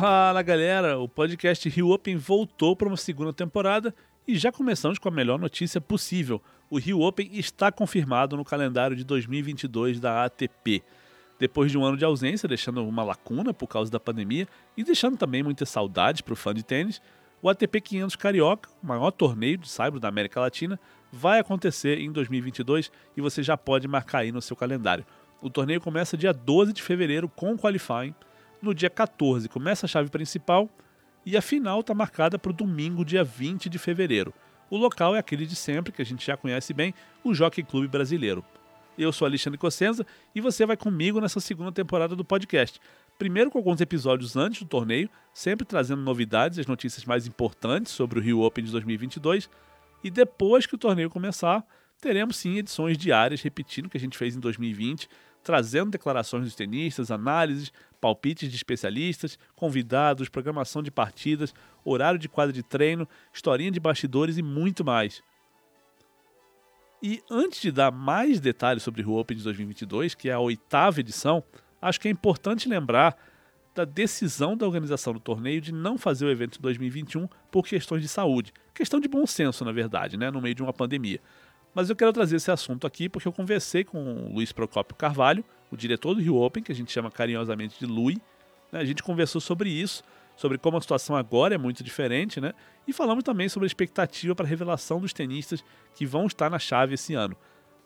Fala galera, o podcast Rio Open voltou para uma segunda temporada e já começamos com a melhor notícia possível. O Rio Open está confirmado no calendário de 2022 da ATP. Depois de um ano de ausência, deixando uma lacuna por causa da pandemia e deixando também muitas saudades para o fã de tênis, o ATP 500 Carioca, o maior torneio de saibro da América Latina, vai acontecer em 2022 e você já pode marcar aí no seu calendário. O torneio começa dia 12 de fevereiro com o qualifying no dia 14 começa a chave principal e a final está marcada para o domingo, dia 20 de fevereiro. O local é aquele de sempre, que a gente já conhece bem, o Jockey Clube Brasileiro. Eu sou Alexandre Cossenza e você vai comigo nessa segunda temporada do podcast. Primeiro com alguns episódios antes do torneio, sempre trazendo novidades e as notícias mais importantes sobre o Rio Open de 2022. E depois que o torneio começar, teremos sim edições diárias repetindo o que a gente fez em 2020, trazendo declarações dos tenistas, análises, palpites de especialistas, convidados, programação de partidas, horário de quadra de treino, historinha de bastidores e muito mais. E antes de dar mais detalhes sobre o Open de 2022, que é a oitava edição, acho que é importante lembrar da decisão da organização do torneio de não fazer o evento em 2021 por questões de saúde. Questão de bom senso, na verdade, né, no meio de uma pandemia. Mas eu quero trazer esse assunto aqui porque eu conversei com o Luiz Procópio Carvalho, o diretor do Rio Open, que a gente chama carinhosamente de Lui. Né? A gente conversou sobre isso, sobre como a situação agora é muito diferente, né? E falamos também sobre a expectativa para a revelação dos tenistas que vão estar na chave esse ano.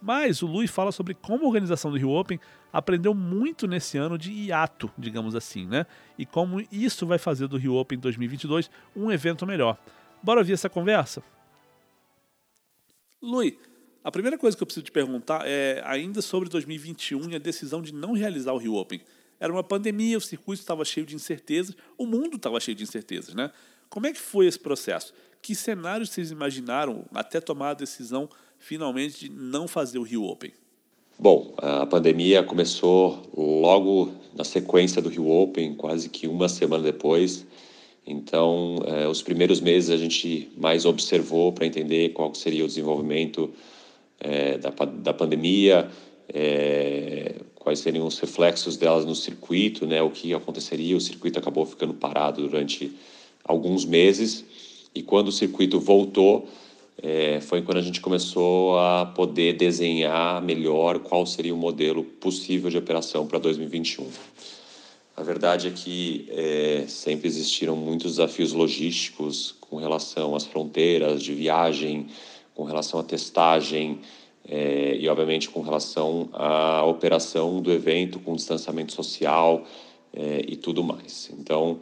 Mas o Lui fala sobre como a organização do Rio Open aprendeu muito nesse ano de hiato, digamos assim, né? E como isso vai fazer do Rio Open 2022 um evento melhor. Bora ouvir essa conversa? Lui, a primeira coisa que eu preciso te perguntar é ainda sobre 2021 e a decisão de não realizar o Rio Open. Era uma pandemia, o circuito estava cheio de incertezas, o mundo estava cheio de incertezas, né? Como é que foi esse processo? Que cenários vocês imaginaram até tomar a decisão finalmente de não fazer o Rio Open? Bom, a pandemia começou logo na sequência do Rio Open, quase que uma semana depois. Então, eh, os primeiros meses a gente mais observou para entender qual seria o desenvolvimento é, da, da pandemia, é, quais seriam os reflexos delas no circuito, né, o que aconteceria. O circuito acabou ficando parado durante alguns meses e quando o circuito voltou, é, foi quando a gente começou a poder desenhar melhor qual seria o modelo possível de operação para 2021. A verdade é que é, sempre existiram muitos desafios logísticos com relação às fronteiras de viagem, com relação à testagem é, e, obviamente, com relação à operação do evento com distanciamento social é, e tudo mais. Então,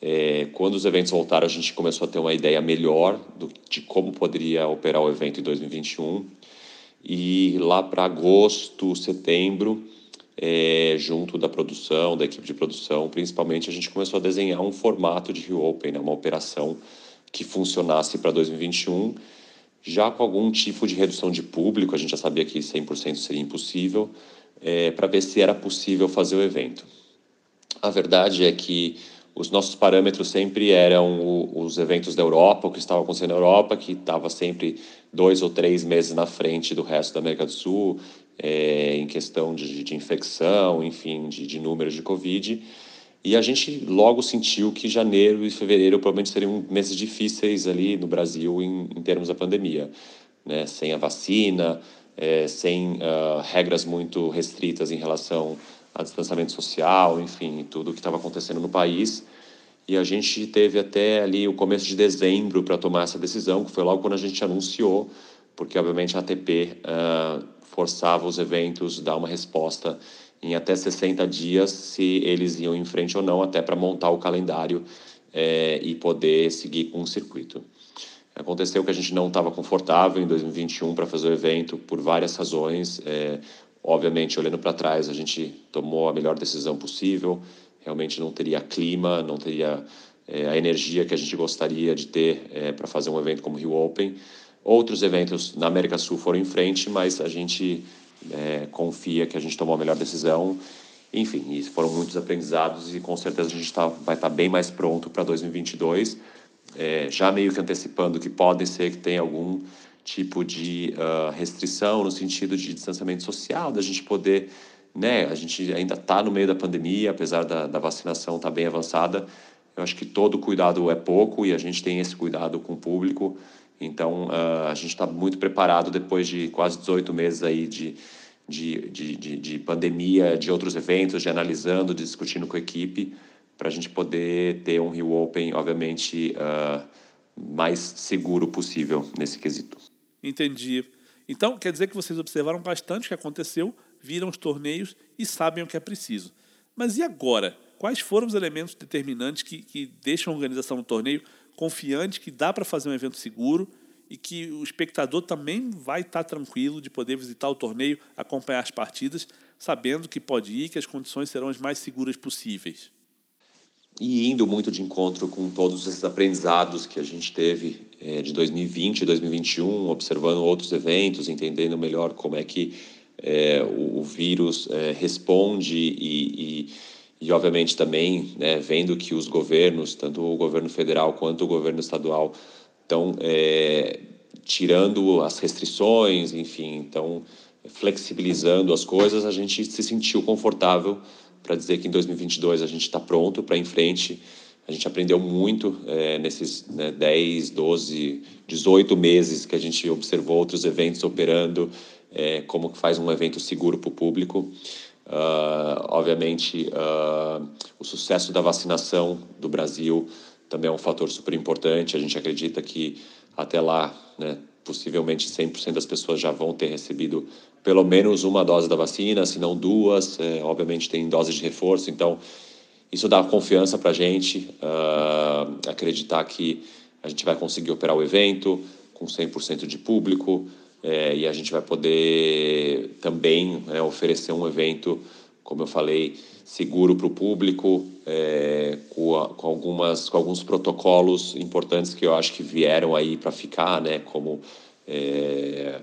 é, quando os eventos voltaram, a gente começou a ter uma ideia melhor do, de como poderia operar o evento em 2021. E lá para agosto, setembro, é, junto da produção, da equipe de produção, principalmente, a gente começou a desenhar um formato de reopen, né, uma operação que funcionasse para 2021 já com algum tipo de redução de público, a gente já sabia que 100% seria impossível, é, para ver se era possível fazer o evento. A verdade é que os nossos parâmetros sempre eram o, os eventos da Europa, o que estava acontecendo na Europa, que estava sempre dois ou três meses na frente do resto da América do Sul, é, em questão de, de infecção, enfim, de, de números de Covid. E a gente logo sentiu que janeiro e fevereiro provavelmente seriam meses difíceis ali no Brasil em, em termos da pandemia, né? Sem a vacina, é, sem uh, regras muito restritas em relação a distanciamento social, enfim, tudo o que estava acontecendo no país. E a gente teve até ali o começo de dezembro para tomar essa decisão, que foi logo quando a gente anunciou, porque obviamente a ATP uh, ah, forçava os eventos a dar uma resposta em até 60 dias se eles iam em frente ou não, até para montar o calendário é, e poder seguir com o circuito. Aconteceu que a gente não estava confortável em 2021 para fazer o evento por várias razões. É, obviamente, olhando para trás, a gente tomou a melhor decisão possível. Realmente não teria clima, não teria é, a energia que a gente gostaria de ter é, para fazer um evento como o Rio Open. Outros eventos na América Sul foram em frente, mas a gente é, confia que a gente tomou a melhor decisão. Enfim, foram muitos aprendizados e com certeza a gente tá, vai estar tá bem mais pronto para 2022, é, já meio que antecipando que pode ser que tenha algum tipo de uh, restrição no sentido de distanciamento social, da gente poder, né, a gente ainda está no meio da pandemia, apesar da, da vacinação estar tá bem avançada, Eu acho que todo cuidado é pouco e a gente tem esse cuidado com o público. Então, uh, a gente está muito preparado depois de quase 18 meses aí de, de, de, de, de pandemia, de outros eventos, de analisando, de discutindo com a equipe, para a gente poder ter um Rio Open, obviamente, uh, mais seguro possível nesse quesito. Entendi. Então, quer dizer que vocês observaram bastante o que aconteceu, viram os torneios e sabem o que é preciso. Mas e agora? Quais foram os elementos determinantes que, que deixam a organização do torneio confiante que dá para fazer um evento seguro e que o espectador também vai estar tá tranquilo de poder visitar o torneio, acompanhar as partidas, sabendo que pode ir, que as condições serão as mais seguras possíveis? E indo muito de encontro com todos esses aprendizados que a gente teve é, de 2020 e 2021, observando outros eventos, entendendo melhor como é que é, o, o, vírus é, responde e, e e, obviamente, também né, vendo que os governos, tanto o governo federal quanto o governo estadual, estão é, tirando as restrições, enfim, estão flexibilizando as coisas, a gente se sentiu confortável para dizer que em 2022 a gente está pronto para em frente. A gente aprendeu muito é, nesses né, 10, 12, 18 meses que a gente observou outros eventos operando, é, como que faz um evento seguro para o público. Uh, obviamente, uh, o sucesso da vacinação do Brasil também é um fator super importante. A gente acredita que até lá, né, possivelmente 100% das pessoas já vão ter recebido pelo menos uma dose da vacina, se não duas. É, obviamente, tem doses de reforço. Então, isso dá confiança para a gente uh, acreditar que a gente vai conseguir operar o evento com 100% de público, é, e a gente vai poder também é, oferecer um evento, como eu falei, seguro para o público, é, com, a, com, algumas, com alguns protocolos importantes que eu acho que vieram aí para ficar, né, como é,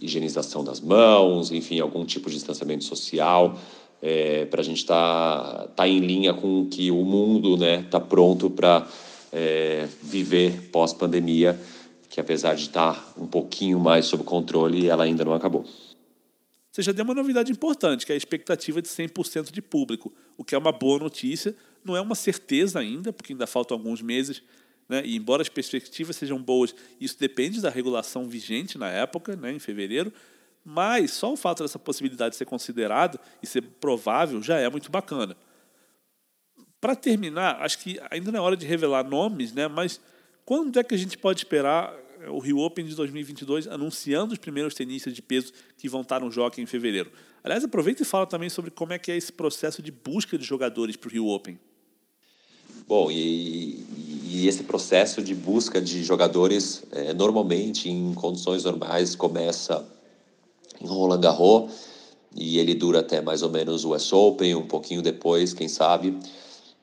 higienização das mãos, enfim, algum tipo de distanciamento social, é, para a gente estar tá, tá em linha com o que o mundo está né, tá pronto para viver pós-pandemia que apesar de estar um pouquinho mais sob controle, ela ainda não acabou. Você já deu uma novidade importante, que é a expectativa de 100% de público, o que é uma boa notícia. Não é uma certeza ainda, porque ainda faltam alguns meses, né? e embora as perspectivas sejam boas, isso depende da regulação vigente na época, né? em fevereiro, mas só o fato dessa possibilidade ser considerada e ser provável já é muito bacana. Para terminar, acho que ainda não é hora de revelar nomes, né? mas quando é que a gente pode esperar o Rio Open de 2022 anunciando os primeiros tenistas de peso que vão estar no Jockey em fevereiro. Aliás, aproveita e fala também sobre como é que é esse processo de busca de jogadores para o Rio Open. Bom, e, e, esse processo de busca de jogadores, é, normalmente, em condições normais, começa em Roland Garros e ele dura até mais ou menos o US Open, um pouquinho depois, quem sabe.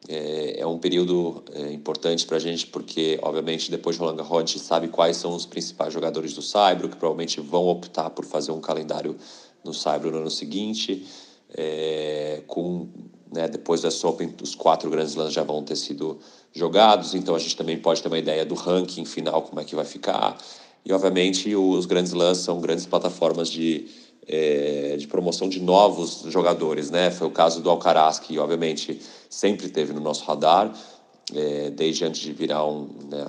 É, é um período é, importante para a gente porque, obviamente, depois de Roland Garros, a gente sabe quais são os principais jogadores do Saibro, que provavelmente vão optar por fazer um calendário no Saibro no ano seguinte. É, com né, depois da Open, os quatro grandes lãs já vão ter sido jogados, então a gente também pode ter uma ideia do ranking final, como é que vai ficar. E, obviamente, os grandes lãs são grandes plataformas de é, de promoção de novos jogadores, né? Foi o caso do Alcaraz, que obviamente sempre teve no nosso radar, é, desde antes de virar um, né,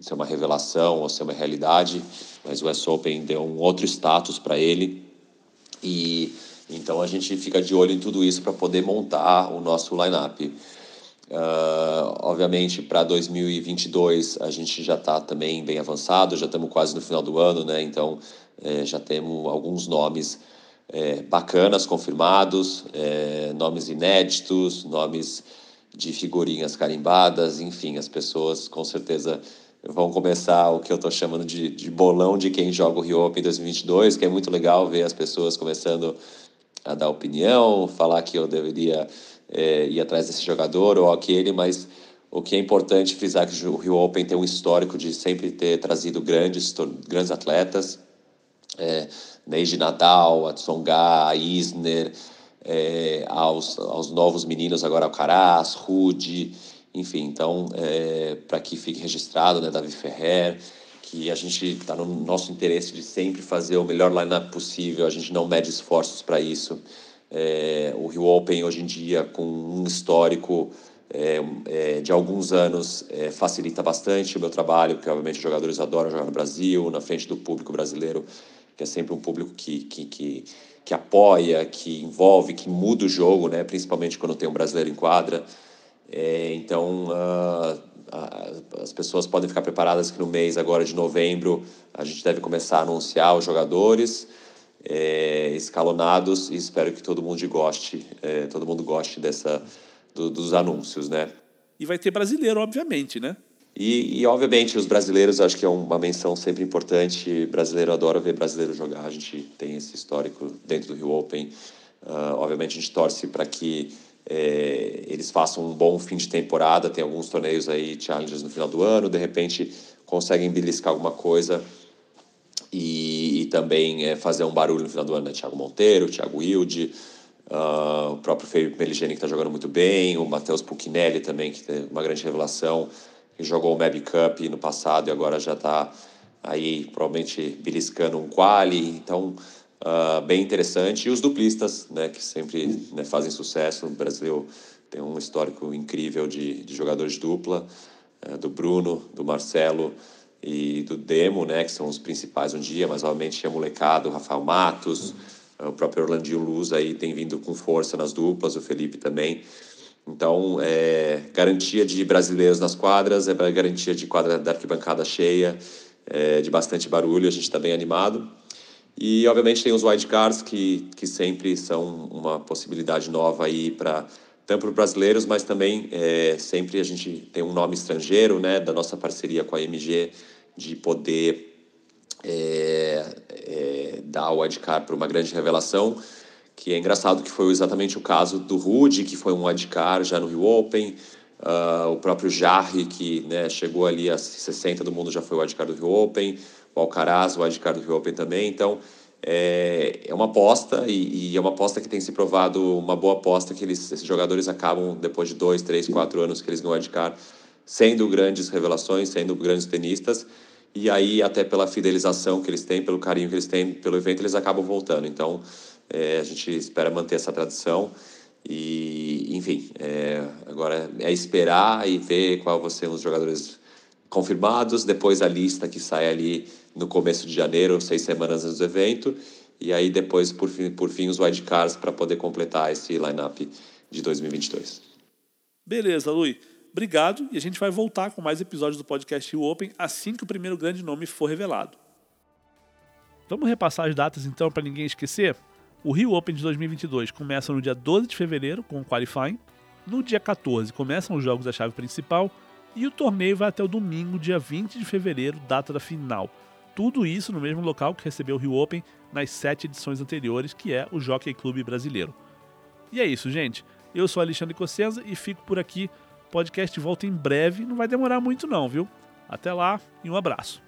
ser uma revelação ou ser uma realidade, mas o US Open deu um outro status para ele e então a gente fica de olho em tudo isso para poder montar o nosso lineup. Uh, obviamente, para 2022 a gente já está também bem avançado, já estamos quase no final do ano, né? Então é, já temos alguns nomes é, bacanas confirmados, é, nomes inéditos, nomes de figurinhas carimbadas, enfim, as pessoas com certeza vão começar o que eu estou chamando de, de bolão de quem joga o Rio Open 2022, que é muito legal ver as pessoas começando a dar opinião, falar que eu deveria é, ir atrás desse jogador ou aquele, mas o que é importante frisar que o Rio Open tem um histórico de sempre ter trazido grandes, grandes atletas, é, desde Nadal, a a Isner, é, aos, aos novos meninos agora Alcaraz, Rude, enfim, então é, para que fique registrado, né, Davi Ferrer, que a gente está no nosso interesse de sempre fazer o melhor lineup possível, a gente não mede esforços para isso. É, o Rio Open hoje em dia com um histórico é, é, de alguns anos é, facilita bastante o meu trabalho, porque obviamente os jogadores adoram jogar no Brasil, na frente do público brasileiro, que é sempre um público que, que, que, que apoia, que envolve, que muda o jogo, né? principalmente quando tem um brasileiro em quadra. É, então, uh, as pessoas podem ficar preparadas que no mês agora de novembro a gente deve começar a anunciar os jogadores é, escalonados e espero que todo mundo goste, é, todo mundo goste dessa do, dos anúncios, né? E vai ter brasileiro, obviamente, né? E, e, obviamente os brasileiros acho que é uma menção sempre importante. Brasileiro adora ver brasileiro jogar. A gente tem esse histórico dentro do Rio Open. Uh, obviamente a gente torce para que é, eles façam um bom fim de temporada. Tem alguns torneios aí, challenges no final do ano. De repente conseguem beliscar alguma coisa e, e também é, fazer um barulho no final do ano. Né? Thiago Monteiro, Thiago Wilde. Uh, o próprio Felipe Meligeni, que está jogando muito bem, o Matheus Puccinelli também, que tem uma grande revelação, que jogou o Mab Cup no passado e agora já está aí provavelmente beliscando um quali, então uh, bem interessante. E os duplistas, né, que sempre né, fazem sucesso, o Brasil tem um histórico incrível de, de jogadores de dupla, uh, do Bruno, do Marcelo e do Demo, né, que são os principais um dia, mas obviamente tinha molecado, o Rafael Matos, o próprio Orlandinho Luz aí tem vindo com força nas duplas, o Felipe também. Então, é, garantia de brasileiros nas quadras, é garantia de quadra da arquibancada cheia, é, de bastante barulho, a gente está bem animado. E, obviamente, tem os wildcards, que, que sempre são uma possibilidade nova aí para tanto para brasileiros, mas também é, sempre a gente tem um nome estrangeiro, né, da nossa parceria com a MG, de poder é, é, dar o wildcard para uma grande revelação, que é engraçado que foi exatamente o caso do Rude, que foi um wildcard já no Rio Open, uh, o próprio Jarre, que né, chegou ali a 60 do mundo, já foi wildcard do Rio Open, o Alcaraz, o wildcard do Rio Open também, então é, é uma aposta e, e, é uma aposta que tem se provado uma boa aposta que eles, esses jogadores acabam depois de dois, três, quatro anos que eles ganham wildcard sendo grandes revelações, sendo grandes tenistas e aí até pela fidelização que eles têm, pelo carinho que eles têm pelo evento, eles acabam voltando. Então, é, a gente espera manter essa tradição e, enfim, é, agora é esperar e ver qual vão ser os jogadores confirmados, depois a lista que sai ali no começo de janeiro, seis semanas antes do evento, e aí depois, por fim, por fim os wildcards para poder completar esse lineup de 2022. Beleza, Luiz. Obrigado e a gente vai voltar com mais episódios do podcast Rio Open assim que o primeiro grande nome for revelado. Vamos repassar as datas então para ninguém esquecer? O Rio Open de 2022 começa no dia 12 de fevereiro com o qualifying, no dia 14 começam os jogos da chave principal e o torneio vai até o domingo, dia 20 de fevereiro, data da final. Tudo isso no mesmo local que recebeu o Rio Open nas sete edições anteriores, que é o Jockey Clube Brasileiro. E é isso, gente. Eu sou Alexandre Cossenza e fico por aqui podcast volta em breve, não vai demorar muito não, viu? Até lá e um abraço.